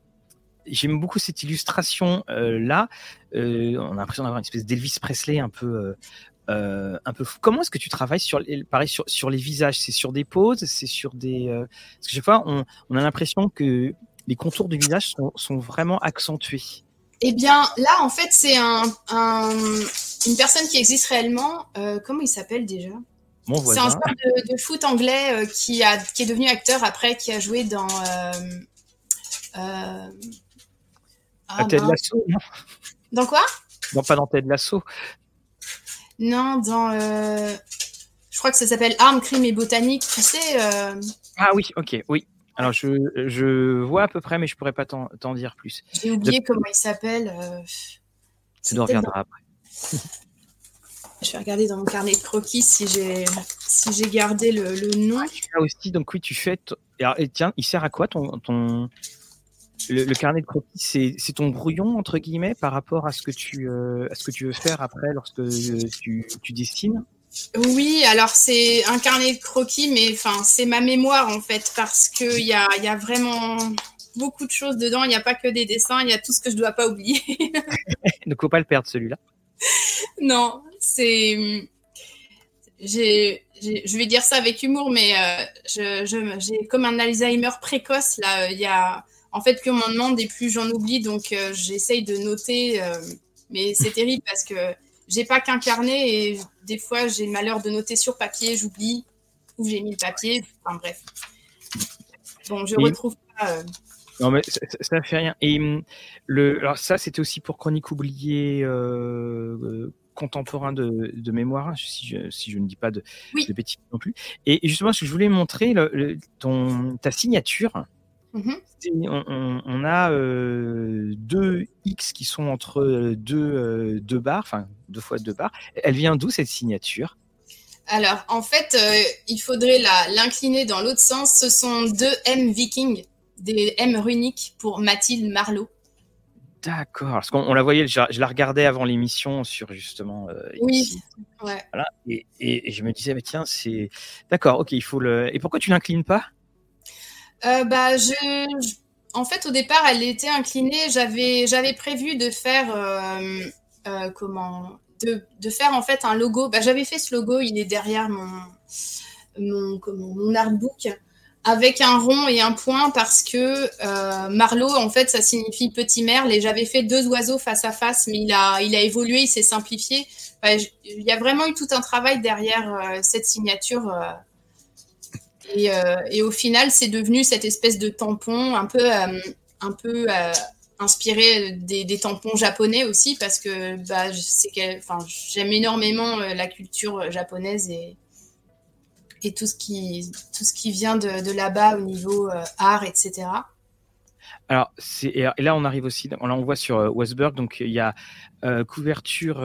J'aime beaucoup cette illustration euh, là. on a l'impression d'avoir une espèce d'Elvis Presley un peu, un peu fou. Comment est-ce que tu travailles sur, pareil, sur, sur les visages? C'est sur des poses? C'est sur des. parce que chaque fois, on, on a l'impression que les contours du visage sont, sont vraiment accentués. Eh bien, là, en fait, c'est un, une personne qui existe réellement. comment il s'appelle déjà? C'est un joueur de, foot anglais euh, qui, a, qui est devenu acteur après, qui a joué dans. Euh, euh, ah, Ted Lasso, non Dans quoi? Non, pas dans Ted Lasso. Non, dans. je crois que ça s'appelle Armes, Crime et Botanique, tu sais. Ah oui, ok, oui. Alors, je, je, vois à peu près, mais je pourrais pas t'en dire plus. J'ai oublié comment il s'appelle. Tu nous reviendras après. Je vais regarder dans mon carnet de croquis si j'ai si j'ai gardé le, le nom. Ah, aussi, donc oui, tu fais. Et tiens, il sert à quoi ton, ton... Le, carnet de croquis C'est ton brouillon entre guillemets par rapport à ce que tu euh, à ce que tu veux faire après lorsque tu, tu dessines? Oui, alors c'est un carnet de croquis, mais enfin c'est ma mémoire en fait parce que il y a, y a vraiment beaucoup de choses dedans. Il n'y a pas que des dessins, il y a tout ce que je dois pas oublier. Donc faut pas le perdre celui-là. non, c'est. je vais dire ça avec humour, mais euh, j'ai comme un Alzheimer précoce. Là, il y a, en fait, plus on m'en demande et plus j'en oublie. Donc, euh, j'essaye de noter. Euh, mais c'est terrible parce que j'ai pas qu'un carnet et des fois, j'ai le malheur de noter sur papier, j'oublie où j'ai mis le papier. Enfin, bref. Bon, je retrouve pas. Non, mais ça, ne fait rien. Et hum, le, alors ça, c'était aussi pour Chronique oubliée contemporain de, mémoire, si je, si je, ne dis pas de, bêtises non plus. Et, justement, ce que je voulais montrer, ton, ta signature, mm-hmm. on, a euh, deux X qui sont entre deux, euh, deux barres, enfin deux fois deux barres. Elle vient d'où cette signature? Alors, en fait, euh, il faudrait l'incliner dans l'autre sens. Ce sont deux M Viking, des M runiques pour Mathilde Marlowe. D'accord. Parce qu'on la voyait, je, la regardais avant l'émission sur justement. Euh, oui. Ouais. Voilà. Et, et, je me disais, mais tiens, c'est. D'accord, ok, il faut le. Et pourquoi tu l'inclines pas? Euh, Bah. En fait, au départ, elle était inclinée. J'avais, prévu de faire. Euh, comment de, faire en fait un logo. Bah, j'avais fait ce logo, il est derrière mon, mon, mon artbook avec un rond et un point parce que euh, Marlowe, en fait, ça signifie petit merle et j'avais fait deux oiseaux face à face, mais il a, il a évolué, il s'est simplifié. il y a vraiment eu tout un travail derrière euh, cette signature. Euh, et, au final, c'est devenu cette espèce de tampon un peu, un peu inspiré des, tampons japonais aussi parce que bah, j'aime énormément la culture japonaise et, tout ce qui, vient de, là-bas au niveau euh, art, etc. Alors, et là, on arrive aussi, là, on voit sur euh, Westberg, donc il y a euh, couverture,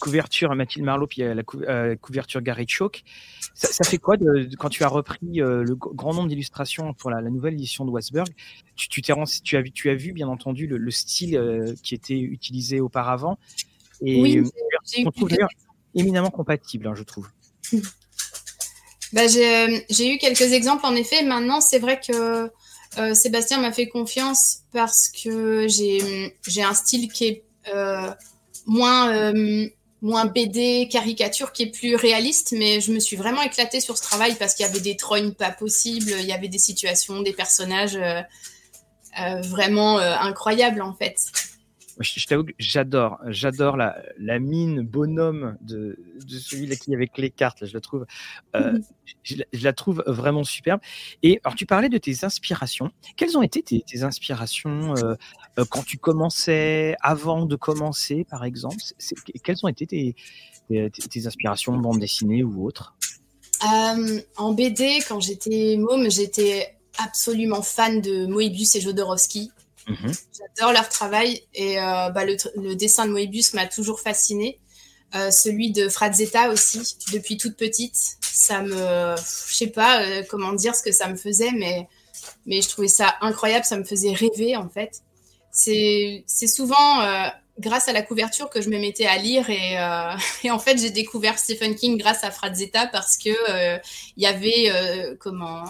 couverture Mathilde Marlowe, puis la couverture Gary Choke. Ça, fait quoi de, quand tu as repris le grand nombre d'illustrations pour la, nouvelle édition de Westberg tu, tu, tu, as, tu as vu, bien entendu, le, style qui était utilisé auparavant. Et oui, on trouve éminemment compatible, hein, je trouve. Bah, j'ai eu quelques exemples en effet. Maintenant, c'est vrai que euh, Sébastien m'a fait confiance parce que j'ai un style qui est euh, moins, euh, moins BD, caricature, qui est plus réaliste. Mais je me suis vraiment éclatée sur ce travail parce qu'il y avait des trognes pas possibles, il y avait des situations, des personnages vraiment incroyables en fait. je, t'avoue que j'adore, j'adore la, la, mine bonhomme de, de celui-là qui avec les cartes. je la trouve, euh, mhm. je, la trouve vraiment superbe. Et alors, tu parlais de tes inspirations. Quelles ont été tes, inspirations euh, euh, quand tu commençais, avant de commencer, par exemple Quelles ont été tes, tes, tes inspirations, bande dessinée ou autre? En BD, quand j'étais môme, j'étais absolument fan de Moebius et Jodorowsky. Mhm. J'adore leur travail et euh, bah, le, dessin de Moebius m'a toujours fasciné. Euh, celui de Frazetta aussi, depuis toute petite. Ça me, je sais pas euh, comment dire ce que ça me faisait, mais, mais je trouvais ça incroyable, ça me faisait rêver en fait. C'est souvent grâce à la couverture que je me mettais à lire et, et en fait j'ai découvert Stephen King grâce à Frazetta parce que il y avait comment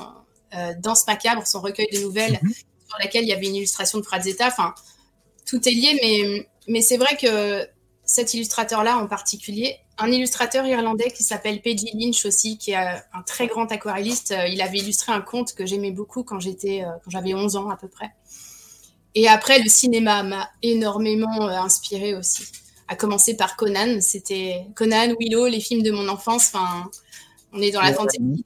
Danse macabre, son recueil de nouvelles. Mhm sur laquelle il y avait une illustration de Frazetta. Enfin, tout est lié, mais, mais c'est vrai que cet illustrateur-là en particulier, un illustrateur irlandais qui s'appelle Peggy Lynch aussi, qui est un très grand aquarelliste, euh, il avait illustré un conte que j'aimais beaucoup quand j'étais, euh, quand j'avais 11 ans à peu près. Et après, le cinéma m'a énormément euh, inspiré aussi. À commencer par Conan, c'était Conan, Willow, les films de mon enfance. Enfin, on est dans la fantasy.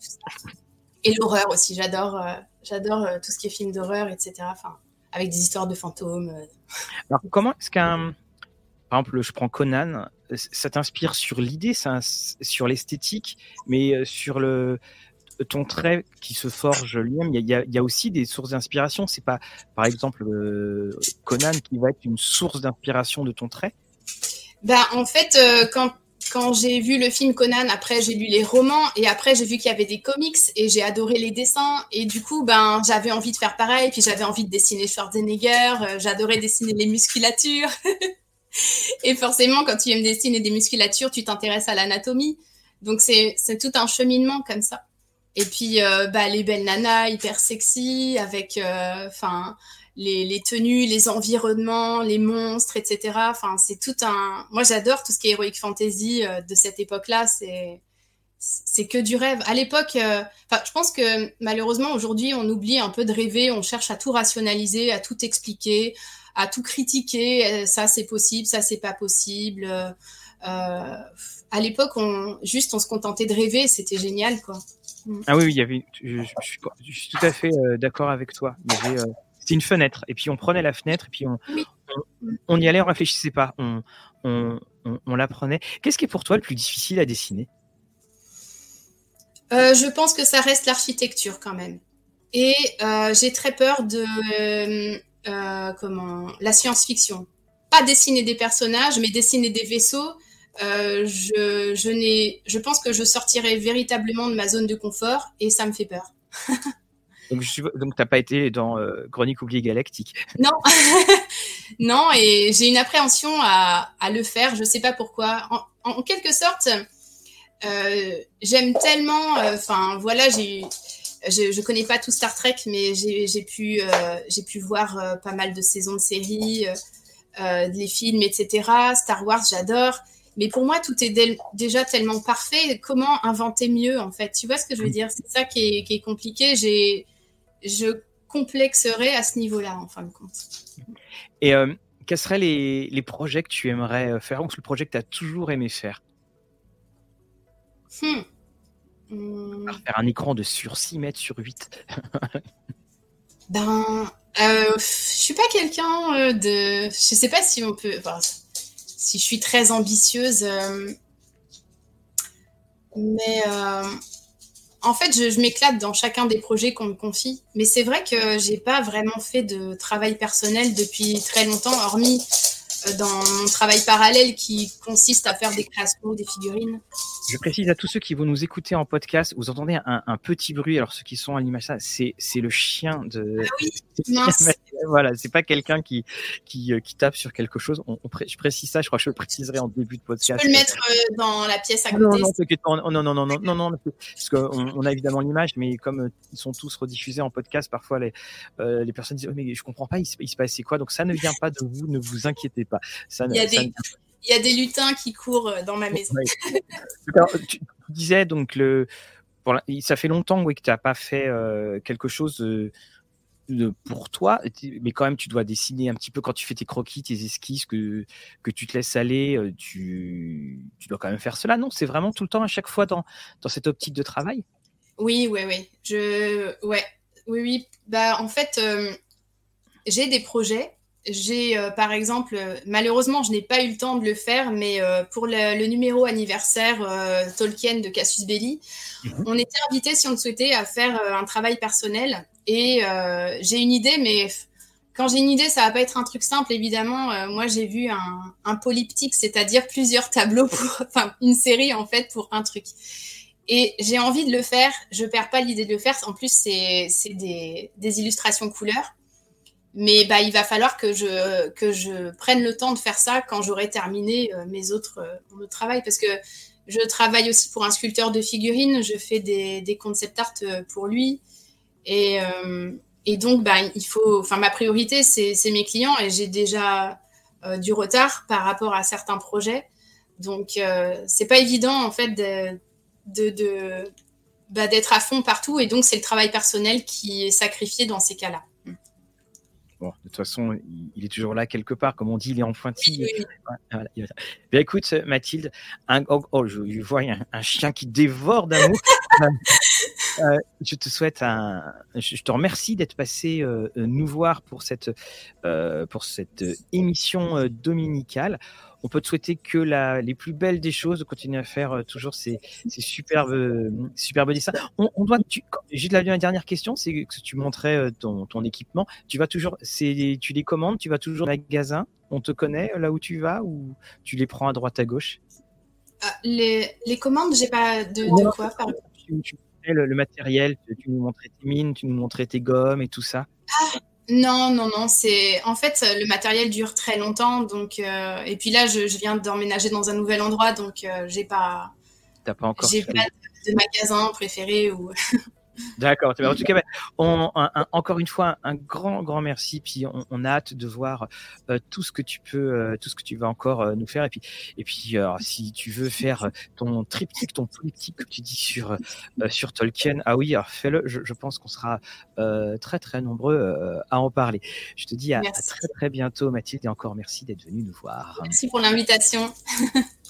Et l'horreur aussi, j'adore. J'adore euh, tout ce qui est film d'horreur, etc. Enfin, avec des histoires de fantômes. Euh. Alors, comment est-ce qu'un. Par exemple, je prends Conan, ça t'inspire sur l'idée, sur l'esthétique, mais euh, sur le, ton trait qui se forge lui-même, il y, a, aussi des sources d'inspiration. C'est pas, par exemple, Conan qui va être une source d'inspiration de ton trait? Ben, En fait, quand quand j'ai vu le film Conan, après j'ai lu les romans et après j'ai vu qu'il y avait des comics et j'ai adoré les dessins. Et du coup ben j'avais envie de faire pareil. Puis j'avais envie de dessiner Schwarzenegger, euh, j'adorais dessiner les musculatures. Et forcément quand tu aimes dessiner des musculatures tu t'intéresses à l'anatomie. Donc c'est tout un cheminement comme ça et puis euh, bah, les belles nanas hyper sexy avec euh, enfin les, tenues, les environnements, les monstres, etc. Enfin, c'est tout un. Moi, j'adore tout ce qui est heroic fantasy euh, de cette époque-là. C'est c'est que du rêve. À l'époque, euh, enfin, je pense que malheureusement aujourd'hui, on oublie un peu de rêver. On cherche à tout rationaliser, à tout expliquer, à tout critiquer. Euh, ça, c'est possible, ça, c'est pas possible. à l'époque, on juste on se contentait de rêver. C'était génial, quoi. Ah oui, il y avait. Je, suis, tout à fait d'accord avec toi. Avait c'était une fenêtre. Et puis on prenait la fenêtre et puis on, on, y allait, on réfléchissait pas, on, on, on l'apprenait. Qu'est-ce qui est pour toi le plus difficile à dessiner? Euh, Je pense que ça reste l'architecture quand même. Et euh, j'ai très peur de euh, comment la science-fiction. Pas dessiner des personnages, mais dessiner des vaisseaux. Je, je, n'ai, je pense que je sortirai véritablement de ma zone de confort et ça me fait peur. Donc, tu n'as pas été dans euh, Chronique oubliée galactique. Non, non, et j'ai une appréhension à, le faire. Je ne sais pas pourquoi. En, quelque sorte, euh, j'aime tellement. Euh, enfin, voilà, j'ai. Je, ne connais pas tout Star Trek, mais j'ai pu, j'ai pu voir pas mal de saisons de séries, les films, etc. Star Wars, j'adore. Mais pour moi, tout est déjà tellement parfait. Comment inventer mieux, en fait? Tu vois ce que je veux dire? C'est ça qui est, qui est compliqué. J'ai je complexerais à ce niveau-là, en fin de compte. Et euh, quels seraient les, projets que tu aimerais euh, faire ou le projet que tu as toujours aimé faire? Hmm. Hmm. Faire un écran de sur 6 mètres sur 8. ben, euh, je suis pas quelqu'un euh, de. Je sais pas si on peut. Si je suis très ambitieuse. mais en fait, je, m'éclate dans chacun des projets qu'on me confie. Mais c'est vrai que j'ai pas vraiment fait de travail personnel depuis très longtemps, hormis euh, dans mon travail parallèle qui consiste à faire des créations, des figurines. Je précise à tous ceux qui vont nous écouter en podcast, vous entendez un, petit bruit. Alors ceux qui sont à l'image, ça, c'est le chien de. Ah oui, voilà, c'est pas quelqu'un qui, qui, euh, qui tape sur quelque chose. On, je précise ça. Je crois que je le préciserai en début de podcast. Je peux le mettre euh, dans la pièce à côté. Non, non, non, non, non, non, non, non, parce qu'on on a évidemment l'image, mais comme ils sont tous rediffusés en podcast, parfois les, les personnes disent oh, mais je comprends pas, il se, il se passe quoi? Donc ça ne vient pas de vous, ne vous inquiétez pas il, y a des, lutins qui courent euh, dans ma maison. tu, disais donc le, ça fait longtemps oui, que tu n'as pas fait euh, quelque chose pour toi, mais quand même, tu dois dessiner un petit peu quand tu fais tes croquis, tes esquisses, que, que tu te laisses aller, tu, tu dois quand même faire cela. Non, c'est vraiment tout le temps, à chaque fois, dans, dans cette optique de travail? Oui, oui, oui. Je, ouais, oui, oui. Bah, en fait, j'ai des projets j'ai, euh, par exemple, malheureusement, je n'ai pas eu le temps de le faire, mais euh, pour le, numéro anniversaire euh, Tolkien de Cassius Belli, mhm. on était invité, si on le souhaitait, à faire un travail personnel. Et j'ai une idée, mais quand j'ai une idée, ça va pas être un truc simple, évidemment. moi, j'ai vu un, un polyptyque, c'est-à-dire plusieurs tableaux pour, enfin, une série en fait pour un truc. Et j'ai envie de le faire. Je perds pas l'idée de le faire. En plus, c'est des, des illustrations couleurs. Mais bah, il va falloir que je, que je prenne le temps de faire ça quand j'aurai terminé euh, mes autres, euh, mon travail. Parce que je travaille aussi pour un sculpteur de figurines, je fais des, des concept art euh, pour lui. Et, et donc, bah, il faut, ma priorité, c'est mes clients et j'ai déjà du retard par rapport à certains projets. Donc, c'est pas évident, en fait, de, de bah, d'être à fond partout. Et donc, c'est le travail personnel qui est sacrifié dans ces cas-là. Bon, de toute façon, il, est toujours là quelque part, comme on dit, il est en pointille. Bien, écoute, Mathilde, un, oh, oh je, vois un, chien qui dévore d'amour. Euh, je te souhaite un, je, te remercie d'être passé euh, nous voir pour cette, euh, pour cette émission dominicale on peut te souhaiter que la, les plus belles des choses, de continuer à faire euh, toujours ces, ces superbes, euh, superbes dessins. On, on doit, juste la, dernière question, c'est que tu montrais euh, ton, ton équipement. Tu vas toujours, tu les commandes, tu vas toujours au magasin. On te connaît là où tu vas ou tu les prends à droite à gauche? Ah, les, les, commandes, j'ai pas de, de quoi. Pardon. Tu, tu le, le, matériel, tu, nous montrais tes mines, tu nous montrais tes gommes et tout ça? Ah, non, non, non. C'est en fait le matériel dure très longtemps, donc euh, et puis là je, viens d'emménager dans un nouvel endroit, donc euh, j'ai pas. T'as pas encore. J'ai pas de, de, magasin préféré ou. D'accord. En tout cas, on, encore une fois, un grand, grand merci. Puis on, a hâte de voir euh, tout ce que tu peux, euh, tout ce que tu vas encore euh, nous faire. Et puis, et puis, si tu veux faire ton triptyque, ton politique que tu dis sur sur Tolkien, ah oui, fais-le. Je, pense qu'on sera très, très nombreux à en parler. Je te dis à, à, très, très bientôt, Mathilde, et encore merci d'être venue nous voir. Merci pour l'invitation.